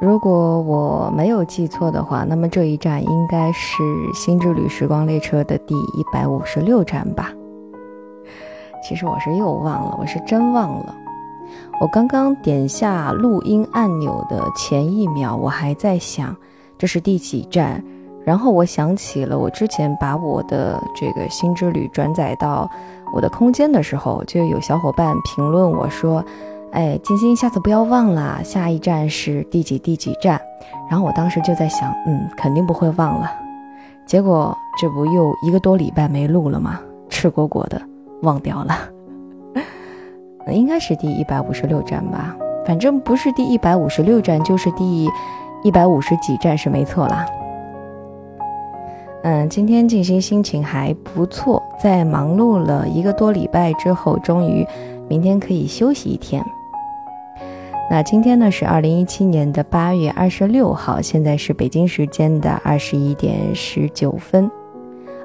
如果我没有记错的话，那么这一站应该是《新之旅时光列车》的第一百五十六站吧？其实我是又忘了，我是真忘了。我刚刚点下录音按钮的前一秒，我还在想这是第几站，然后我想起了我之前把我的这个《新之旅》转载到我的空间的时候，就有小伙伴评论我说。哎，金星，下次不要忘了，下一站是第几第几站。然后我当时就在想，嗯，肯定不会忘了。结果这不又一个多礼拜没录了吗？赤果果的忘掉了。应该是第一百五十六站吧，反正不是第一百五十六站，就是第一百五十几站是没错啦。嗯，今天静心心情还不错，在忙碌了一个多礼拜之后，终于明天可以休息一天。那今天呢是二零一七年的八月二十六号，现在是北京时间的二十一点十九分。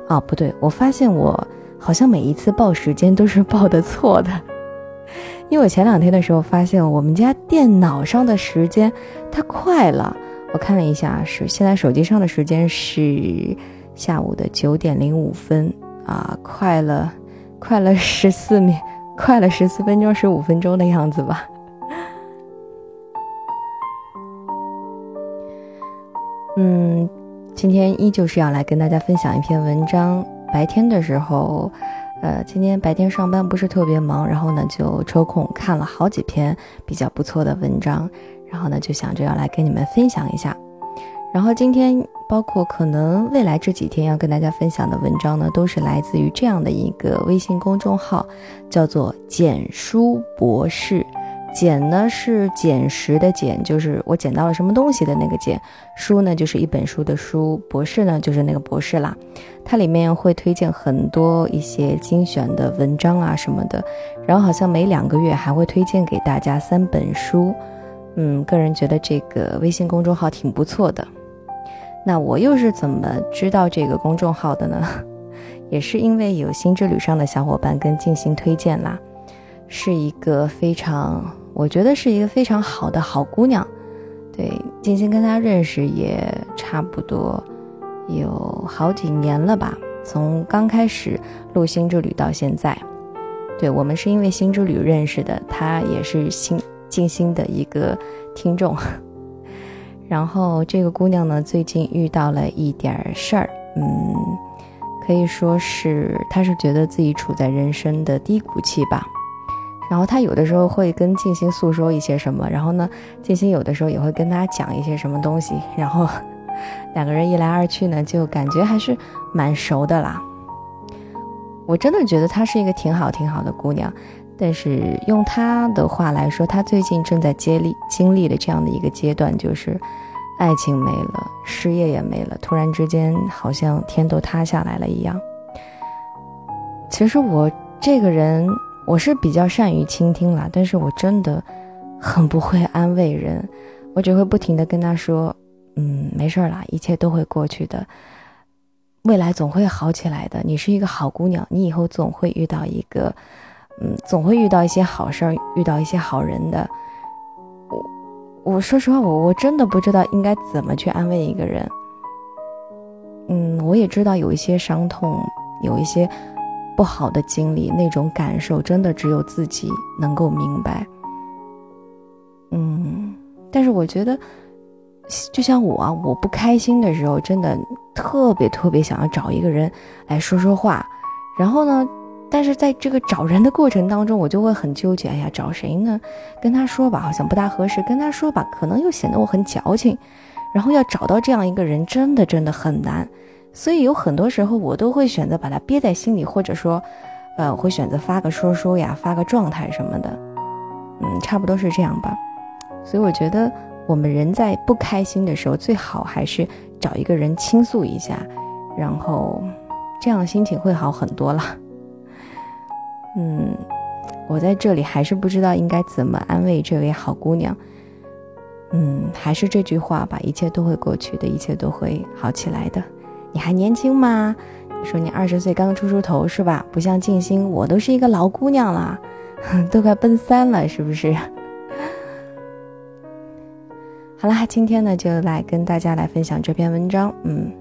哦，不对，我发现我好像每一次报时间都是报的错的，因为我前两天的时候发现我们家电脑上的时间它快了，我看了一下，是现在手机上的时间是下午的九点零五分啊，快了，快了十四秒，快了十四分钟十五分钟的样子吧。嗯，今天依旧是要来跟大家分享一篇文章。白天的时候，呃，今天白天上班不是特别忙，然后呢就抽空看了好几篇比较不错的文章，然后呢就想着要来跟你们分享一下。然后今天包括可能未来这几天要跟大家分享的文章呢，都是来自于这样的一个微信公众号，叫做“简书博士”。捡呢是捡拾的捡，就是我捡到了什么东西的那个捡。书呢就是一本书的书。博士呢就是那个博士啦。它里面会推荐很多一些精选的文章啊什么的。然后好像每两个月还会推荐给大家三本书。嗯，个人觉得这个微信公众号挺不错的。那我又是怎么知道这个公众号的呢？也是因为有新之旅上的小伙伴跟静心推荐啦，是一个非常。我觉得是一个非常好的好姑娘，对，静心跟她认识也差不多有好几年了吧，从刚开始录星之旅到现在，对我们是因为星之旅认识的，她也是心静心的一个听众，然后这个姑娘呢，最近遇到了一点事儿，嗯，可以说是她是觉得自己处在人生的低谷期吧。然后他有的时候会跟静心诉说一些什么，然后呢，静心有的时候也会跟他讲一些什么东西，然后 两个人一来二去呢，就感觉还是蛮熟的啦。我真的觉得她是一个挺好挺好的姑娘，但是用她的话来说，她最近正在接历经历的这样的一个阶段，就是爱情没了，事业也没了，突然之间好像天都塌下来了一样。其实我这个人。我是比较善于倾听啦，但是我真的很不会安慰人，我只会不停的跟他说，嗯，没事啦，一切都会过去的，未来总会好起来的。你是一个好姑娘，你以后总会遇到一个，嗯，总会遇到一些好事儿，遇到一些好人的。我我说实话，我我真的不知道应该怎么去安慰一个人。嗯，我也知道有一些伤痛，有一些。不好的经历，那种感受真的只有自己能够明白。嗯，但是我觉得，就像我啊，我不开心的时候，真的特别特别想要找一个人来说说话。然后呢，但是在这个找人的过程当中，我就会很纠结。哎呀，找谁呢？跟他说吧，好像不大合适；跟他说吧，可能又显得我很矫情。然后要找到这样一个人，真的真的很难。所以有很多时候，我都会选择把它憋在心里，或者说，呃，会选择发个说说呀，发个状态什么的，嗯，差不多是这样吧。所以我觉得，我们人在不开心的时候，最好还是找一个人倾诉一下，然后这样心情会好很多了。嗯，我在这里还是不知道应该怎么安慰这位好姑娘。嗯，还是这句话吧，一切都会过去的，一切都会好起来的。你还年轻吗？你说你二十岁刚出出头是吧？不像静心，我都是一个老姑娘了，都快奔三了，是不是？好啦，今天呢就来跟大家来分享这篇文章。嗯，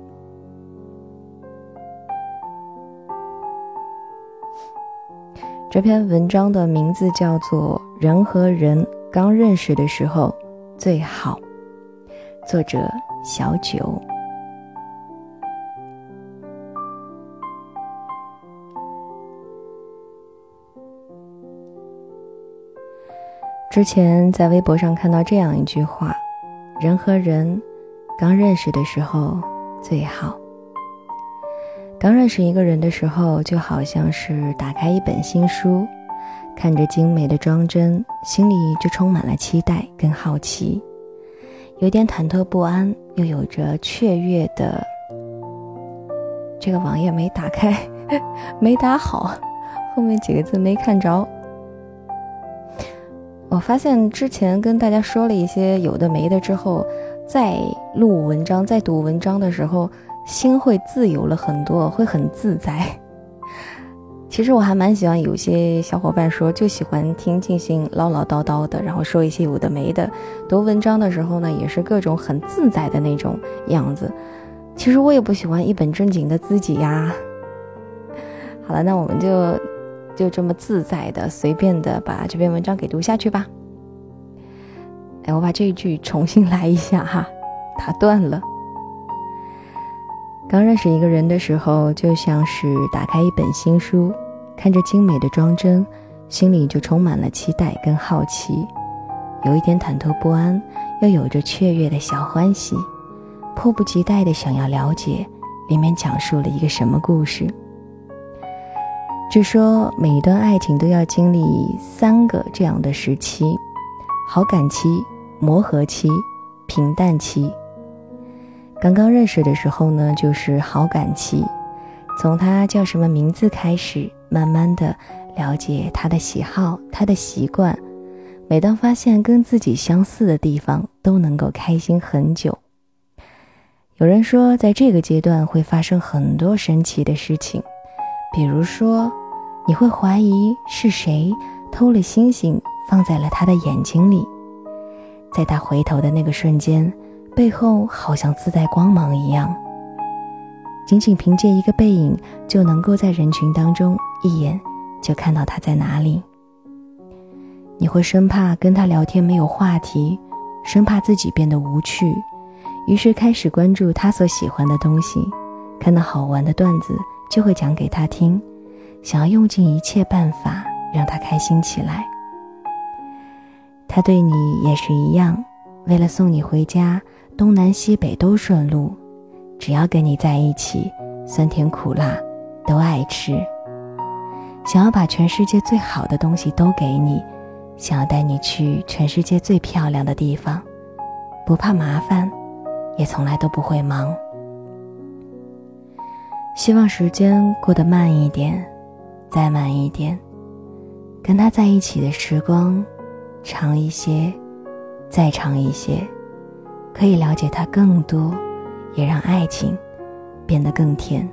这篇文章的名字叫做《人和人刚认识的时候最好》，作者小九。之前在微博上看到这样一句话：“人和人刚认识的时候最好。刚认识一个人的时候，就好像是打开一本新书，看着精美的装帧，心里就充满了期待跟好奇，有点忐忑不安，又有着雀跃的。这个网页没打开，没打好，后面几个字没看着。”我发现之前跟大家说了一些有的没的之后，在录文章、在读文章的时候，心会自由了很多，会很自在。其实我还蛮喜欢有些小伙伴说，就喜欢听静心唠唠叨叨的，然后说一些有的没的。读文章的时候呢，也是各种很自在的那种样子。其实我也不喜欢一本正经的自己呀。好了，那我们就。就这么自在的、随便的把这篇文章给读下去吧。哎，我把这一句重新来一下哈，打断了。刚认识一个人的时候，就像是打开一本新书，看着精美的装帧，心里就充满了期待跟好奇，有一点忐忑不安，又有着雀跃的小欢喜，迫不及待的想要了解里面讲述了一个什么故事。据说每一段爱情都要经历三个这样的时期：好感期、磨合期、平淡期。刚刚认识的时候呢，就是好感期，从他叫什么名字开始，慢慢的了解他的喜好、他的习惯。每当发现跟自己相似的地方，都能够开心很久。有人说，在这个阶段会发生很多神奇的事情，比如说。你会怀疑是谁偷了星星放在了他的眼睛里，在他回头的那个瞬间，背后好像自带光芒一样。仅仅凭借一个背影，就能够在人群当中一眼就看到他在哪里。你会生怕跟他聊天没有话题，生怕自己变得无趣，于是开始关注他所喜欢的东西，看到好玩的段子就会讲给他听。想要用尽一切办法让他开心起来。他对你也是一样，为了送你回家，东南西北都顺路，只要跟你在一起，酸甜苦辣都爱吃。想要把全世界最好的东西都给你，想要带你去全世界最漂亮的地方，不怕麻烦，也从来都不会忙。希望时间过得慢一点。再慢一点，跟他在一起的时光长一些，再长一些，可以了解他更多，也让爱情变得更甜。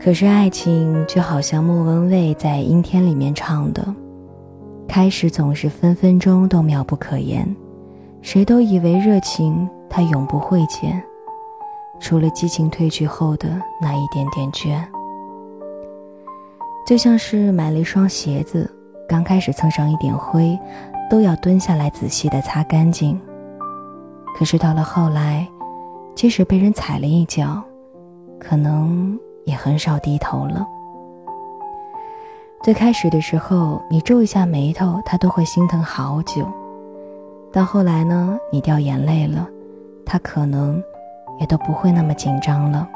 可是爱情就好像莫文蔚在《阴天》里面唱的，开始总是分分钟都妙不可言，谁都以为热情它永不会减。除了激情褪去后的那一点点倦，就像是买了一双鞋子，刚开始蹭上一点灰，都要蹲下来仔细的擦干净。可是到了后来，即使被人踩了一脚，可能也很少低头了。最开始的时候，你皱一下眉头，他都会心疼好久。到后来呢，你掉眼泪了，他可能。也都不会那么紧张了。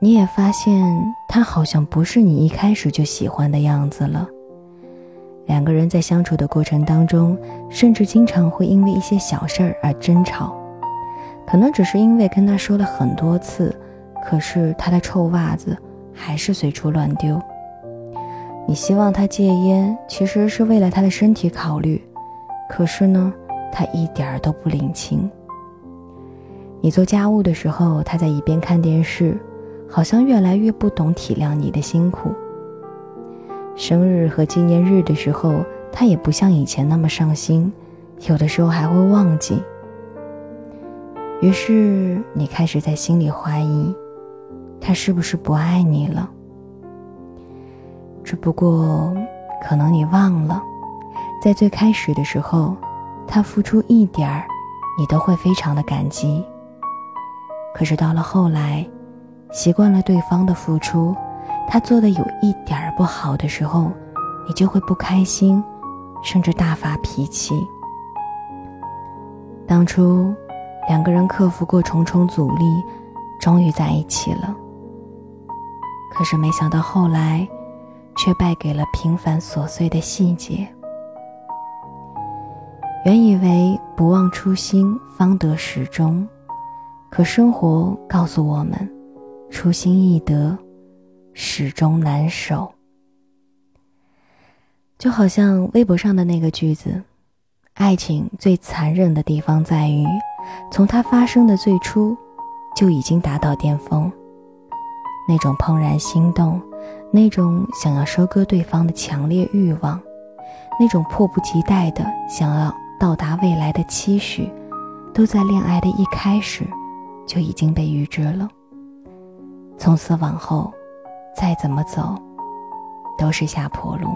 你也发现他好像不是你一开始就喜欢的样子了。两个人在相处的过程当中，甚至经常会因为一些小事儿而争吵，可能只是因为跟他说了很多次，可是他的臭袜子还是随处乱丢。你希望他戒烟，其实是为了他的身体考虑，可是呢，他一点儿都不领情。你做家务的时候，他在一边看电视，好像越来越不懂体谅你的辛苦。生日和纪念日的时候，他也不像以前那么上心，有的时候还会忘记。于是你开始在心里怀疑，他是不是不爱你了？只不过，可能你忘了，在最开始的时候，他付出一点儿，你都会非常的感激。可是到了后来，习惯了对方的付出，他做的有一点儿不好的时候，你就会不开心。甚至大发脾气。当初两个人克服过重重阻力，终于在一起了。可是没想到后来，却败给了平凡琐碎的细节。原以为不忘初心方得始终，可生活告诉我们，初心易得，始终难守。就好像微博上的那个句子：“爱情最残忍的地方在于，从它发生的最初，就已经达到巅峰。那种怦然心动，那种想要收割对方的强烈欲望，那种迫不及待的想要到达未来的期许，都在恋爱的一开始就已经被预知了。从此往后，再怎么走，都是下坡路。”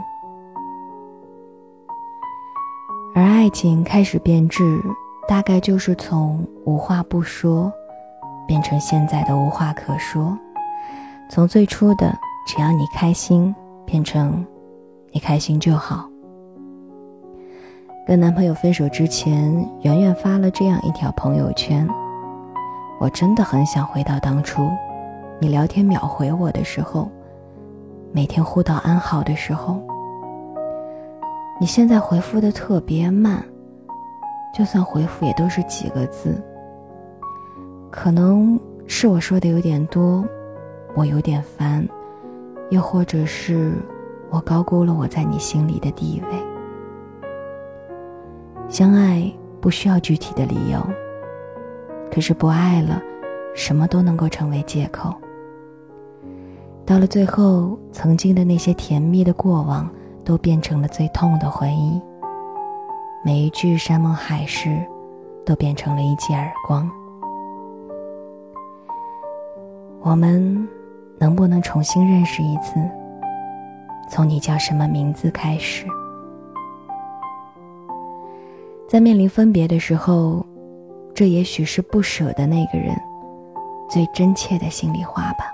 而爱情开始变质，大概就是从无话不说，变成现在的无话可说；从最初的只要你开心，变成你开心就好。跟男朋友分手之前，圆圆发了这样一条朋友圈：“我真的很想回到当初，你聊天秒回我的时候，每天互道安好的时候。”你现在回复的特别慢，就算回复也都是几个字。可能是我说的有点多，我有点烦，又或者是我高估了我在你心里的地位。相爱不需要具体的理由，可是不爱了，什么都能够成为借口。到了最后，曾经的那些甜蜜的过往。都变成了最痛的回忆。每一句山盟海誓，都变成了一记耳光。我们能不能重新认识一次？从你叫什么名字开始？在面临分别的时候，这也许是不舍的那个人最真切的心里话吧。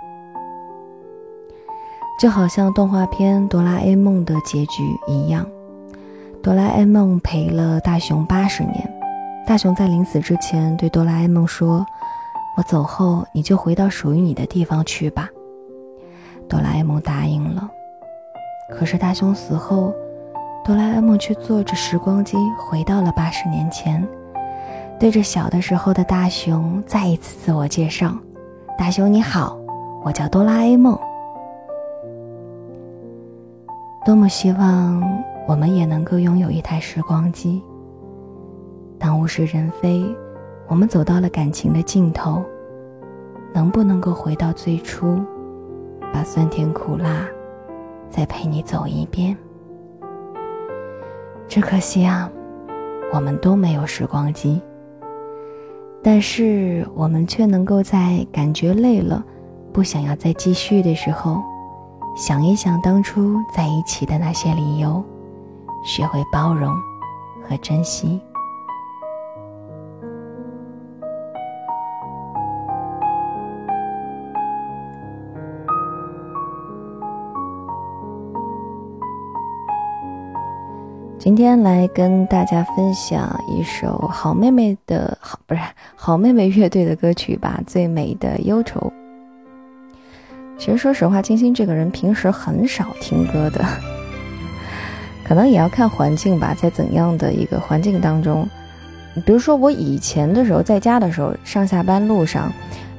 就好像动画片《哆啦 A 梦》的结局一样，哆啦 A 梦陪了大雄八十年。大雄在临死之前对哆啦 A 梦说：“我走后，你就回到属于你的地方去吧。”哆啦 A 梦答应了。可是大雄死后，哆啦 A 梦却坐着时光机回到了八十年前，对着小的时候的大雄再一次自我介绍：“大雄你好，我叫哆啦 A 梦。”多么希望我们也能够拥有一台时光机。当物是人非，我们走到了感情的尽头，能不能够回到最初，把酸甜苦辣再陪你走一遍？只可惜啊，我们都没有时光机。但是我们却能够在感觉累了，不想要再继续的时候。想一想当初在一起的那些理由，学会包容和珍惜。今天来跟大家分享一首好妹妹的好不是好妹妹乐队的歌曲吧，《最美的忧愁》。其实，说实话，金星这个人平时很少听歌的，可能也要看环境吧。在怎样的一个环境当中，比如说我以前的时候，在家的时候，上下班路上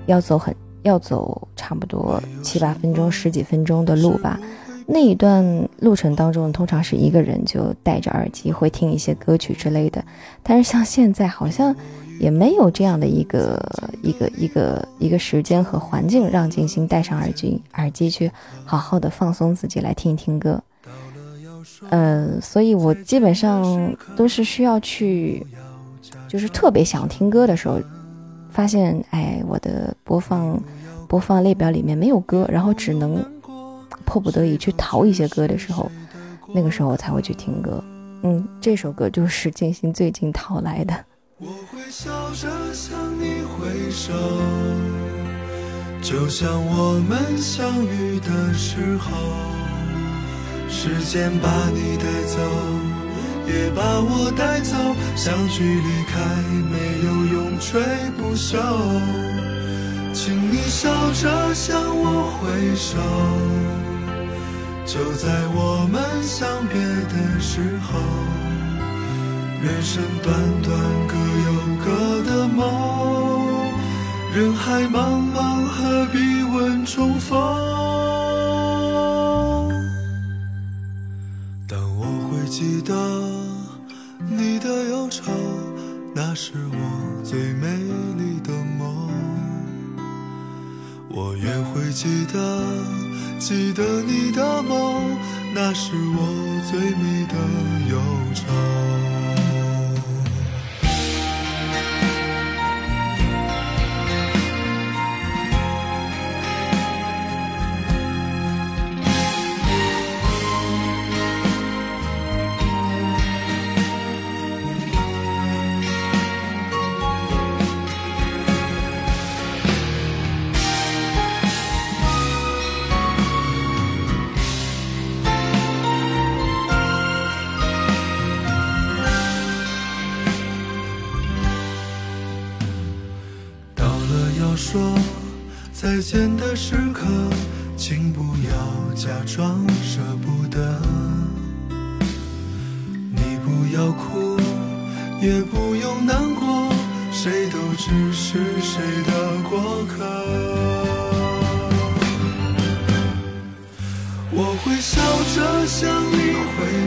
要走很要走差不多七八分钟、十几分钟的路吧。那一段路程当中，通常是一个人就戴着耳机会听一些歌曲之类的。但是像现在，好像。也没有这样的一个一个一个一个时间和环境，让静心戴上耳机耳机去好好的放松自己来听一听歌。呃，所以我基本上都是需要去，就是特别想听歌的时候，发现哎，我的播放播放列表里面没有歌，然后只能迫不得已去淘一些歌的时候，那个时候我才会去听歌。嗯，这首歌就是静心最近淘来的。我会笑着向你挥手，就像我们相遇的时候。时间把你带走，也把我带走，相聚离开没有永垂不朽。请你笑着向我挥手，就在我们相别的时候。人生短短，各有各的梦。人海茫茫，何必问重逢？但我会记得你的忧愁，那是我最美丽的梦。我也会记得，记得你的梦，那是我最美的忧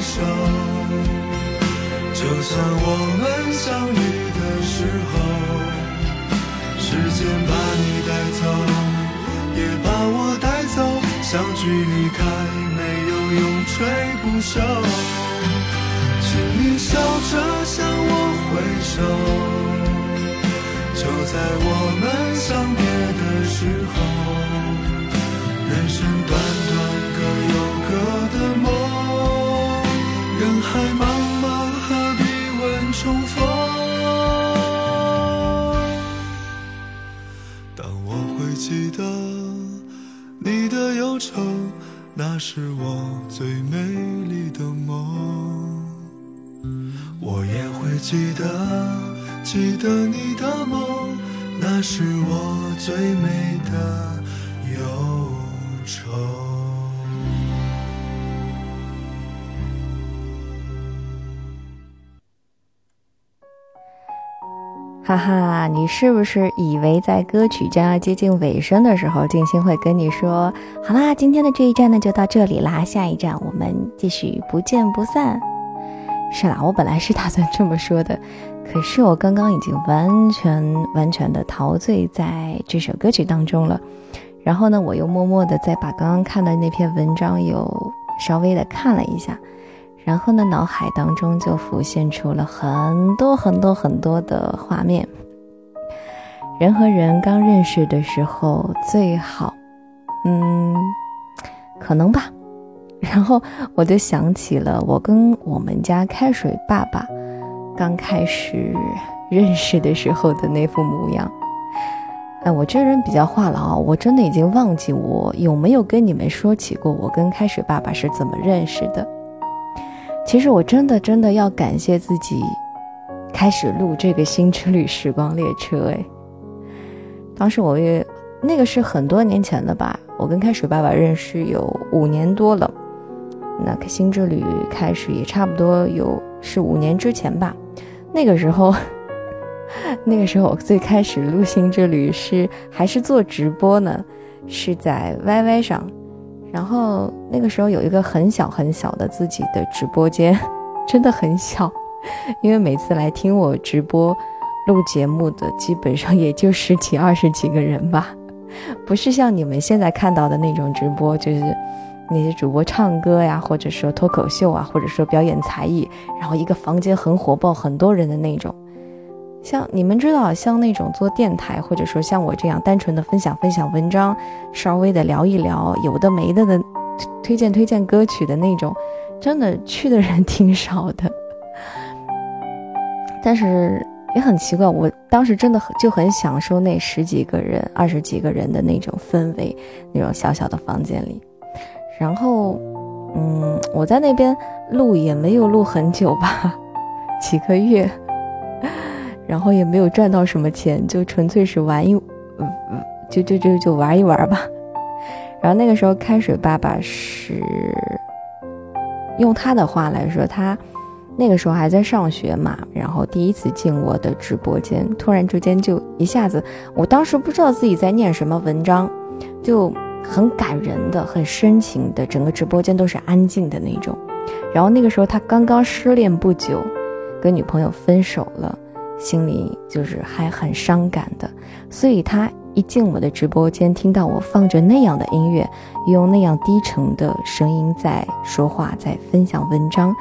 手，就像我们相遇的时候，时间把你带走。也把我带走，相聚离开，没有永垂不朽。请你笑着向我挥手，就在我们相别的时候。记得，记得你的梦，那是我最美的忧愁。哈哈，你是不是以为在歌曲将要接近尾声的时候，静心会跟你说：“好啦，今天的这一站呢就到这里啦，下一站我们继续不见不散。”是啦，我本来是打算这么说的，可是我刚刚已经完全完全的陶醉在这首歌曲当中了。然后呢，我又默默的再把刚刚看的那篇文章又稍微的看了一下。然后呢，脑海当中就浮现出了很多很多很多的画面。人和人刚认识的时候最好，嗯，可能吧。然后我就想起了我跟我们家开水爸爸刚开始认识的时候的那副模样。哎，我这人比较话痨，我真的已经忘记我有没有跟你们说起过我跟开水爸爸是怎么认识的。其实我真的真的要感谢自己，开始录这个新之旅时光列车。哎，当时我也那个是很多年前了吧？我跟开水爸爸认识有五年多了，那新之旅开始也差不多有是五年之前吧。那个时候，那个时候我最开始录新之旅是还是做直播呢，是在 YY 上。然后那个时候有一个很小很小的自己的直播间，真的很小，因为每次来听我直播录节目的基本上也就十几二十几个人吧，不是像你们现在看到的那种直播，就是那些主播唱歌呀，或者说脱口秀啊，或者说表演才艺，然后一个房间很火爆，很多人的那种。像你们知道，像那种做电台，或者说像我这样单纯的分享分享文章，稍微的聊一聊有的没的的，推荐推荐歌曲的那种，真的去的人挺少的。但是也很奇怪，我当时真的很就很享受那十几个人、二十几个人的那种氛围，那种小小的房间里。然后，嗯，我在那边录也没有录很久吧，几个月。然后也没有赚到什么钱，就纯粹是玩一，嗯嗯，就就就就玩一玩吧。然后那个时候，开水爸爸是用他的话来说，他那个时候还在上学嘛，然后第一次进我的直播间，突然之间就一下子，我当时不知道自己在念什么文章，就很感人的、很深情的，整个直播间都是安静的那种。然后那个时候他刚刚失恋不久，跟女朋友分手了。心里就是还很伤感的，所以他一进我的直播间，听到我放着那样的音乐，用那样低沉的声音在说话，在分享文章，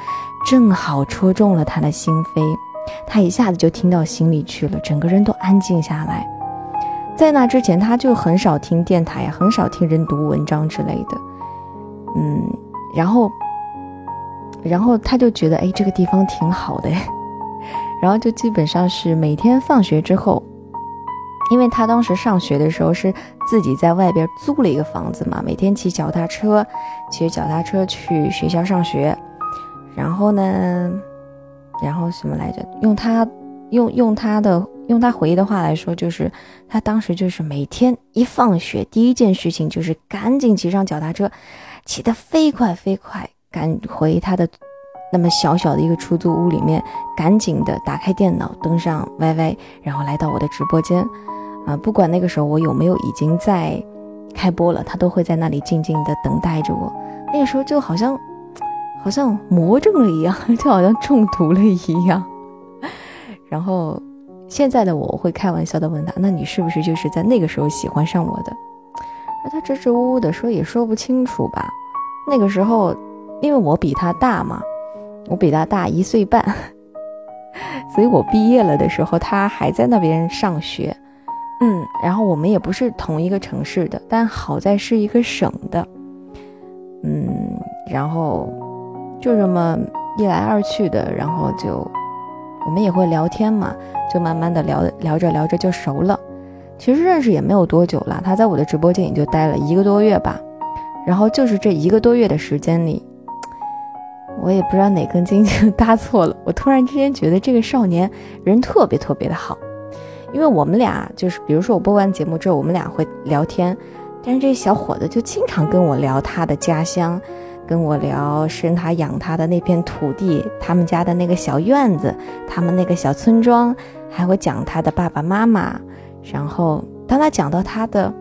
正好戳中了他的心扉，他一下子就听到心里去了，整个人都安静下来。在那之前，他就很少听电台，很少听人读文章之类的，嗯，然后，然后他就觉得，哎，这个地方挺好的。然后就基本上是每天放学之后，因为他当时上学的时候是自己在外边租了一个房子嘛，每天骑脚踏车，骑脚踏车去学校上学。然后呢，然后什么来着？用他用用他的用他回忆的话来说，就是他当时就是每天一放学，第一件事情就是赶紧骑上脚踏车，骑得飞快飞快，赶回他的。那么小小的一个出租屋里面，赶紧的打开电脑，登上 YY，然后来到我的直播间，啊，不管那个时候我有没有已经在开播了，他都会在那里静静的等待着我。那个时候就好像，好像魔怔了一样，就好像中毒了一样。然后现在的我会开玩笑的问他：“那你是不是就是在那个时候喜欢上我的？”那他支支吾吾的说也说不清楚吧。那个时候，因为我比他大嘛。我比他大一岁半，所以我毕业了的时候，他还在那边上学。嗯，然后我们也不是同一个城市的，但好在是一个省的。嗯，然后就这么一来二去的，然后就我们也会聊天嘛，就慢慢的聊聊着聊着就熟了。其实认识也没有多久了，他在我的直播间也就待了一个多月吧。然后就是这一个多月的时间里。我也不知道哪根筋搭错了，我突然之间觉得这个少年人特别特别的好，因为我们俩就是，比如说我播完节目之后，我们俩会聊天，但是这小伙子就经常跟我聊他的家乡，跟我聊生他养他的那片土地，他们家的那个小院子，他们那个小村庄，还会讲他的爸爸妈妈，然后当他讲到他的。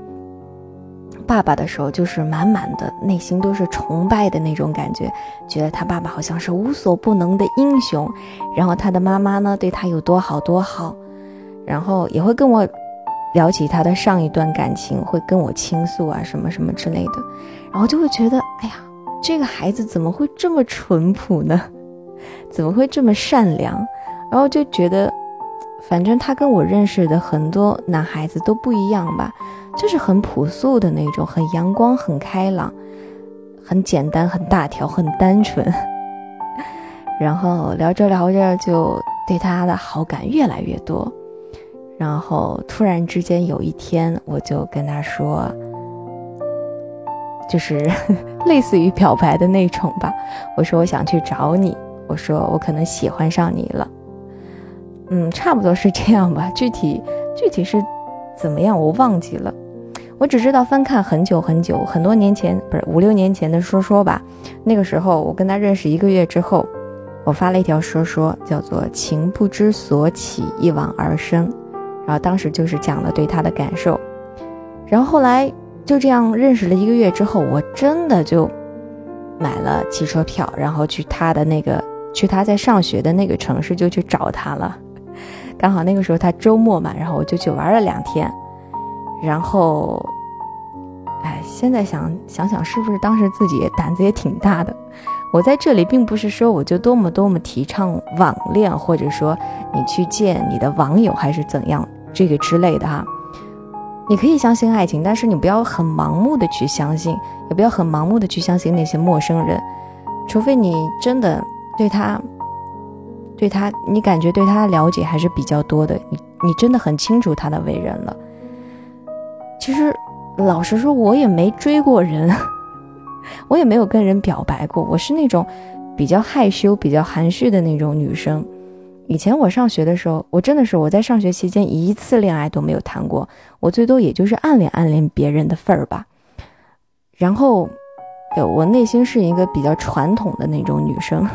爸爸的时候，就是满满的内心都是崇拜的那种感觉，觉得他爸爸好像是无所不能的英雄。然后他的妈妈呢，对他有多好多好，然后也会跟我聊起他的上一段感情，会跟我倾诉啊什么什么之类的。然后就会觉得，哎呀，这个孩子怎么会这么淳朴呢？怎么会这么善良？然后就觉得，反正他跟我认识的很多男孩子都不一样吧。就是很朴素的那种，很阳光、很开朗、很简单、很大条、很单纯。然后聊着聊着，就对他的好感越来越多。然后突然之间有一天，我就跟他说，就是 类似于表白的那种吧。我说我想去找你，我说我可能喜欢上你了。嗯，差不多是这样吧。具体具体是。怎么样？我忘记了，我只知道翻看很久很久，很多年前，不是五六年前的说说吧。那个时候我跟他认识一个月之后，我发了一条说说，叫做“情不知所起，一往而深”，然后当时就是讲了对他的感受。然后后来就这样认识了一个月之后，我真的就买了汽车票，然后去他的那个，去他在上学的那个城市就去找他了。刚好那个时候他周末嘛，然后我就去玩了两天，然后，哎，现在想想想，是不是当时自己胆子也挺大的？我在这里并不是说我就多么多么提倡网恋，或者说你去见你的网友还是怎样这个之类的哈。你可以相信爱情，但是你不要很盲目的去相信，也不要很盲目的去相信那些陌生人，除非你真的对他，对他，你感觉对他了解还是比较多的，你你真的很清楚他的为人了。其实，老实说，我也没追过人，我也没有跟人表白过，我是那种比较害羞、比较含蓄的那种女生。以前我上学的时候，我真的是我在上学期间一次恋爱都没有谈过，我最多也就是暗恋暗恋别人的份儿吧。然后，我内心是一个比较传统的那种女生，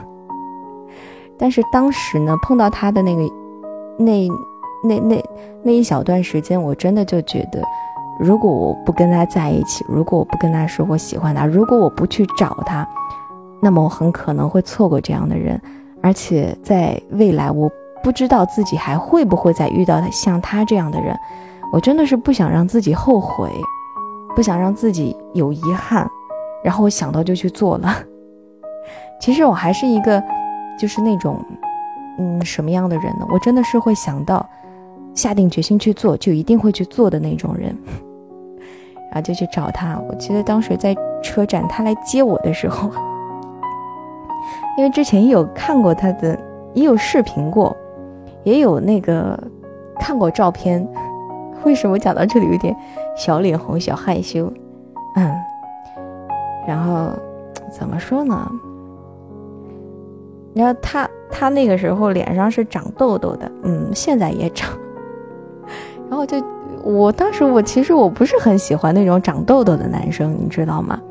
但是当时呢，碰到他的那个那那那那一小段时间，我真的就觉得，如果我不跟他在一起，如果我不跟他说我喜欢他，如果我不去找他，那么我很可能会错过这样的人。而且在未来，我不知道自己还会不会再遇到像他这样的人，我真的是不想让自己后悔，不想让自己有遗憾，然后我想到就去做了。其实我还是一个，就是那种，嗯，什么样的人呢？我真的是会想到，下定决心去做，就一定会去做的那种人。然后就去找他。我记得当时在车站，他来接我的时候。因为之前也有看过他的，也有视频过，也有那个看过照片。为什么讲到这里有点小脸红、小害羞？嗯，然后怎么说呢？然后他他那个时候脸上是长痘痘的，嗯，现在也长。然后就我当时我其实我不是很喜欢那种长痘痘的男生，你知道吗？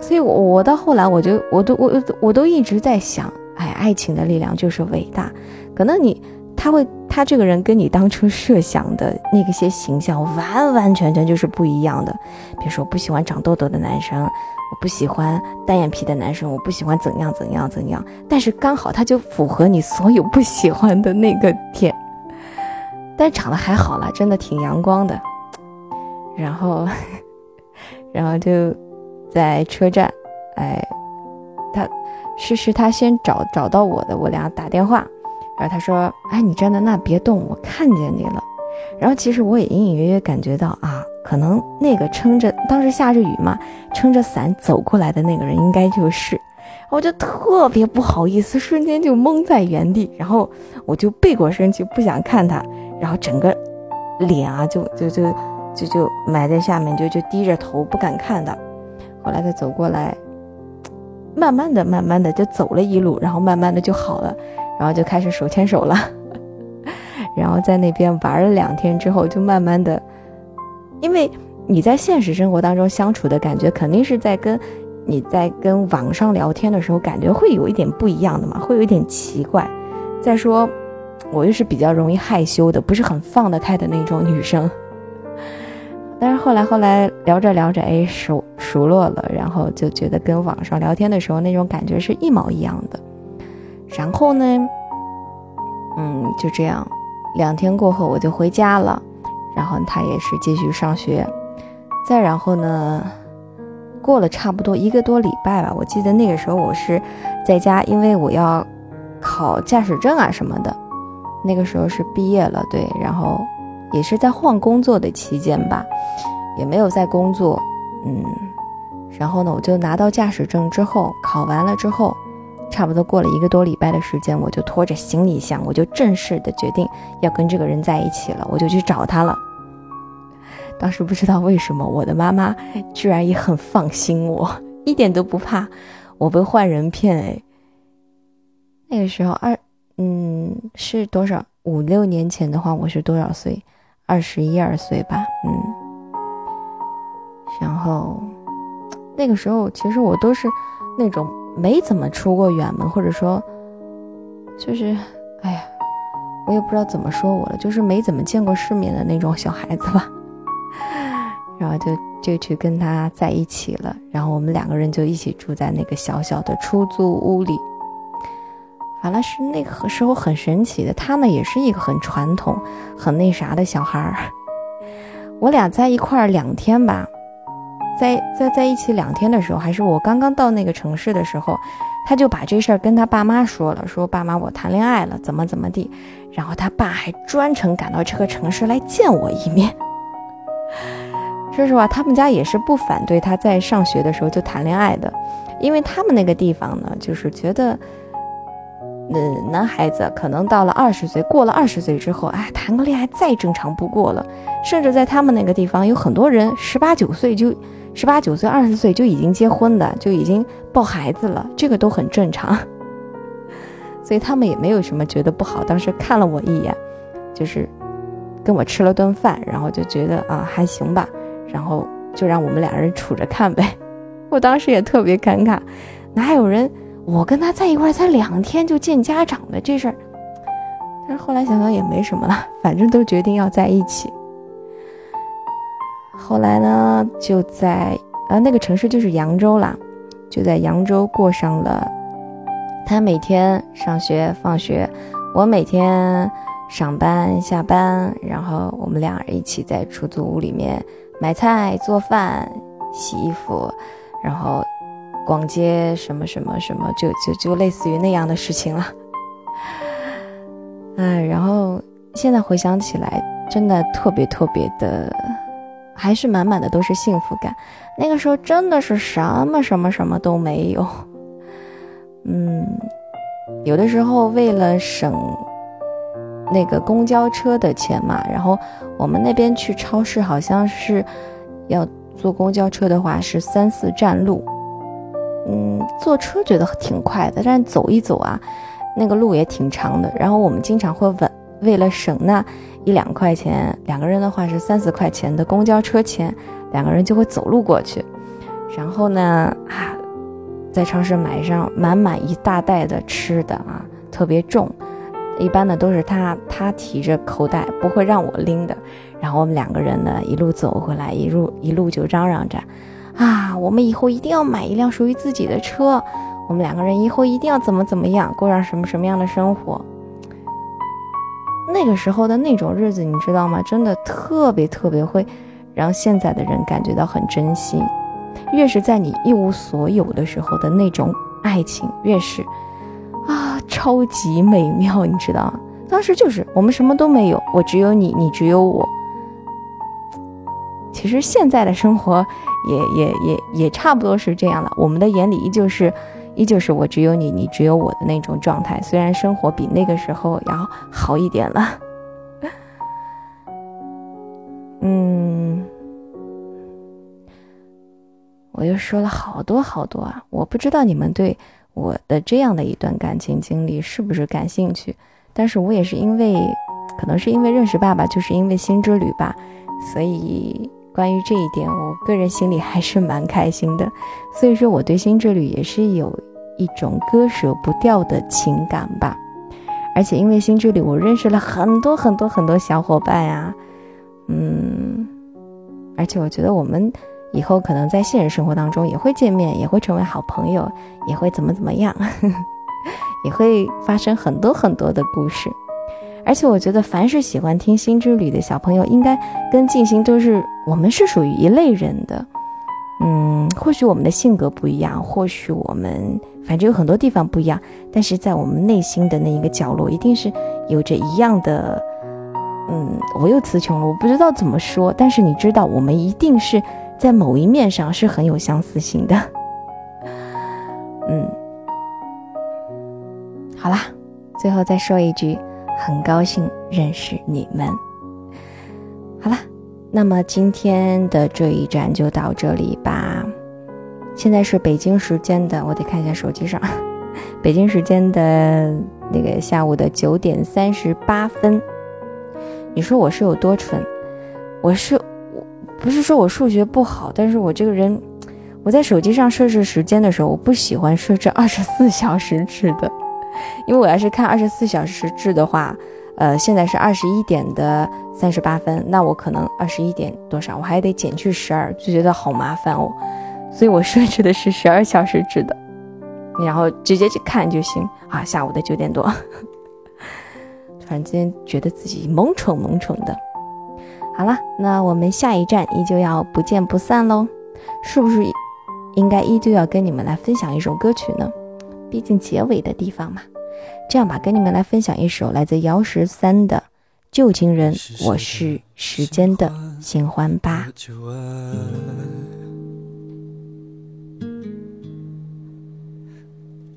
所以，我我到后来，我就我都我我都一直在想，哎，爱情的力量就是伟大。可能你他会他这个人跟你当初设想的那个些形象完完全全就是不一样的。比如说，我不喜欢长痘痘的男生，我不喜欢单眼皮的男生，我不喜欢怎样怎样怎样。但是刚好他就符合你所有不喜欢的那个点。但长得还好了，真的挺阳光的。然后，然后就。在车站，哎，他是是他先找找到我的，我俩打电话，然后他说，哎，你站在那别动，我看见你了。然后其实我也隐隐约约感觉到啊，可能那个撑着当时下着雨嘛，撑着伞走过来的那个人应该就是，我就特别不好意思，瞬间就懵在原地，然后我就背过身去不想看他，然后整个脸啊就就就就就埋在下面，就就低着头不敢看他。后来他走过来，慢慢的、慢慢的就走了一路，然后慢慢的就好了，然后就开始手牵手了。然后在那边玩了两天之后，就慢慢的，因为你在现实生活当中相处的感觉，肯定是在跟你在跟网上聊天的时候感觉会有一点不一样的嘛，会有一点奇怪。再说，我又是比较容易害羞的，不是很放得开的那种女生。但是后来后来聊着聊着，哎，熟熟络了，然后就觉得跟网上聊天的时候那种感觉是一毛一样的。然后呢，嗯，就这样，两天过后我就回家了，然后他也是继续上学。再然后呢，过了差不多一个多礼拜吧，我记得那个时候我是在家，因为我要考驾驶证啊什么的。那个时候是毕业了，对，然后。也是在换工作的期间吧，也没有在工作，嗯，然后呢，我就拿到驾驶证之后，考完了之后，差不多过了一个多礼拜的时间，我就拖着行李箱，我就正式的决定要跟这个人在一起了，我就去找他了。当时不知道为什么，我的妈妈居然也很放心我，一点都不怕我被坏人骗。哎，那个时候二，嗯，是多少？五六年前的话，我是多少岁？二十一二岁吧，嗯，然后那个时候其实我都是那种没怎么出过远门，或者说就是哎呀，我也不知道怎么说我了，就是没怎么见过世面的那种小孩子吧。然后就就去跟他在一起了，然后我们两个人就一起住在那个小小的出租屋里。完了是那个时候很神奇的，他呢也是一个很传统、很那啥的小孩儿。我俩在一块儿两天吧，在在在一起两天的时候，还是我刚刚到那个城市的时候，他就把这事儿跟他爸妈说了，说爸妈我谈恋爱了，怎么怎么地，然后他爸还专程赶到这个城市来见我一面。说实话，他们家也是不反对他在上学的时候就谈恋爱的，因为他们那个地方呢，就是觉得，呃，男孩子可能到了二十岁，过了二十岁之后，哎，谈个恋爱再正常不过了。甚至在他们那个地方，有很多人十八九岁就，十八九岁、二十岁就已经结婚的，就已经抱孩子了，这个都很正常。所以他们也没有什么觉得不好。当时看了我一眼，就是跟我吃了顿饭，然后就觉得啊，还行吧。然后就让我们俩人处着看呗，我当时也特别尴尬，哪有人我跟他在一块才两天就见家长的这事儿？但是后来想想也没什么了，反正都决定要在一起。后来呢，就在呃那个城市就是扬州啦，就在扬州过上了他每天上学放学，我每天上班下班，然后我们俩一起在出租屋里面。买菜、做饭、洗衣服，然后逛街，什么什么什么，就就就类似于那样的事情了。哎，然后现在回想起来，真的特别特别的，还是满满的都是幸福感。那个时候真的是什么什么什么都没有。嗯，有的时候为了省。那个公交车的钱嘛，然后我们那边去超市好像是要坐公交车的话是三四站路，嗯，坐车觉得挺快的，但是走一走啊，那个路也挺长的。然后我们经常会问为了省那一两块钱，两个人的话是三四块钱的公交车钱，两个人就会走路过去。然后呢，啊，在超市买上满满一大袋的吃的啊，特别重。一般的都是他他提着口袋，不会让我拎的。然后我们两个人呢，一路走回来，一路一路就嚷嚷着，啊，我们以后一定要买一辆属于自己的车。我们两个人以后一定要怎么怎么样，过上什么什么样的生活。那个时候的那种日子，你知道吗？真的特别特别会让现在的人感觉到很珍惜。越是在你一无所有的时候的那种爱情，越是。啊，超级美妙，你知道？当时就是我们什么都没有，我只有你，你只有我。其实现在的生活也也也也差不多是这样了，我们的眼里依旧是依旧是我只有你，你只有我的那种状态。虽然生活比那个时候要好一点了。嗯，我又说了好多好多啊，我不知道你们对。我的这样的一段感情经历是不是感兴趣？但是我也是因为，可能是因为认识爸爸，就是因为新之旅吧，所以关于这一点，我个人心里还是蛮开心的。所以说，我对新之旅也是有一种割舍不掉的情感吧。而且因为新之旅，我认识了很多很多很多小伙伴呀，嗯，而且我觉得我们。以后可能在现实生活当中也会见面，也会成为好朋友，也会怎么怎么样，也会发生很多很多的故事。而且我觉得，凡是喜欢听《心之旅》的小朋友，应该跟静心都是我们是属于一类人的。嗯，或许我们的性格不一样，或许我们反正有很多地方不一样，但是在我们内心的那一个角落，一定是有着一样的。嗯，我又词穷了，我不知道怎么说，但是你知道，我们一定是。在某一面上是很有相似性的，嗯，好啦，最后再说一句，很高兴认识你们。好啦，那么今天的这一站就到这里吧。现在是北京时间的，我得看一下手机上，北京时间的那个下午的九点三十八分。你说我是有多蠢？我是我。不是说我数学不好，但是我这个人，我在手机上设置时间的时候，我不喜欢设置二十四小时制的，因为我要是看二十四小时制的话，呃，现在是二十一点的三十八分，那我可能二十一点多少，我还得减去十二，就觉得好麻烦哦，所以我设置的是十二小时制的，然后直接去看就行啊。下午的九点多，突然间觉得自己萌宠萌宠的。好了，那我们下一站依旧要不见不散喽，是不是应该依旧要跟你们来分享一首歌曲呢？毕竟结尾的地方嘛。这样吧，跟你们来分享一首来自姚十三的《旧情人》，我是时间的新欢吧。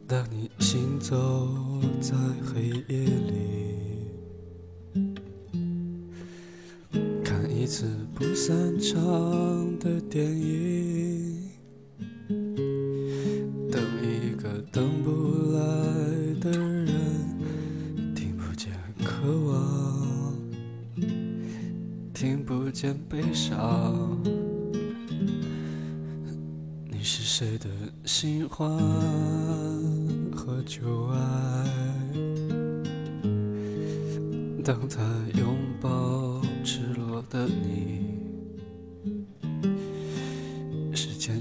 当你行走在黑夜里，看一次不散场的电影，等不来的人，听不见渴望，听不见悲伤。你是谁的新欢和旧爱？当他拥抱赤裸的你，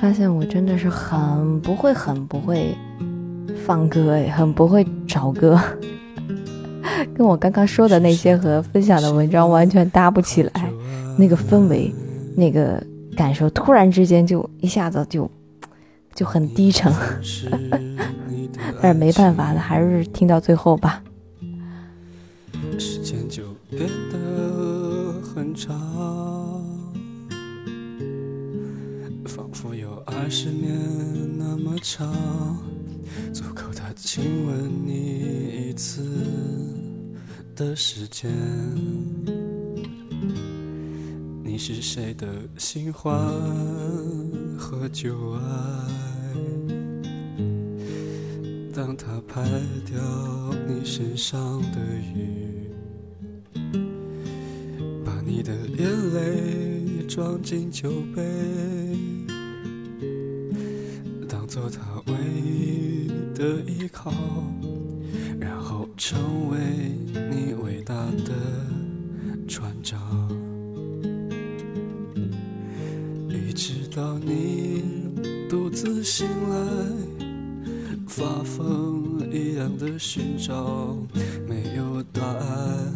发现我真的是很不会、很不会放歌哎，很不会找歌，跟我刚刚说的那些和分享的文章完全搭不起来，那个氛围、那个感受，突然之间就一下子就就很低沉，但是没办法的，还是听到最后吧。时间二十年那么长，足够他亲吻你一次的时间。你是谁的新欢和旧爱？当他拍掉你身上的雨，把你的眼泪装进酒杯，做他唯一的依靠，然后成为你伟大的船长，一直到你独自醒来。发疯一样的寻找，没有答案。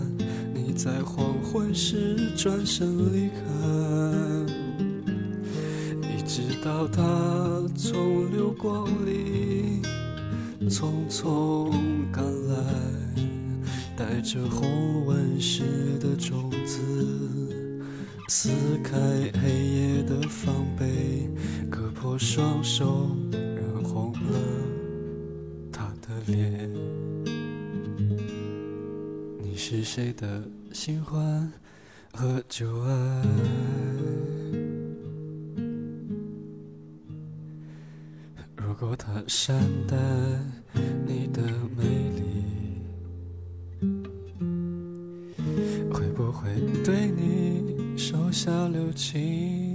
你在黄昏时转身离开，直到他从流光里匆匆赶来，带着红纹石的种子，撕开黑夜的防备，割破双手，染红了。脸，你是谁的新欢和旧爱？如果他善待你的美丽，会不会对你手下留情？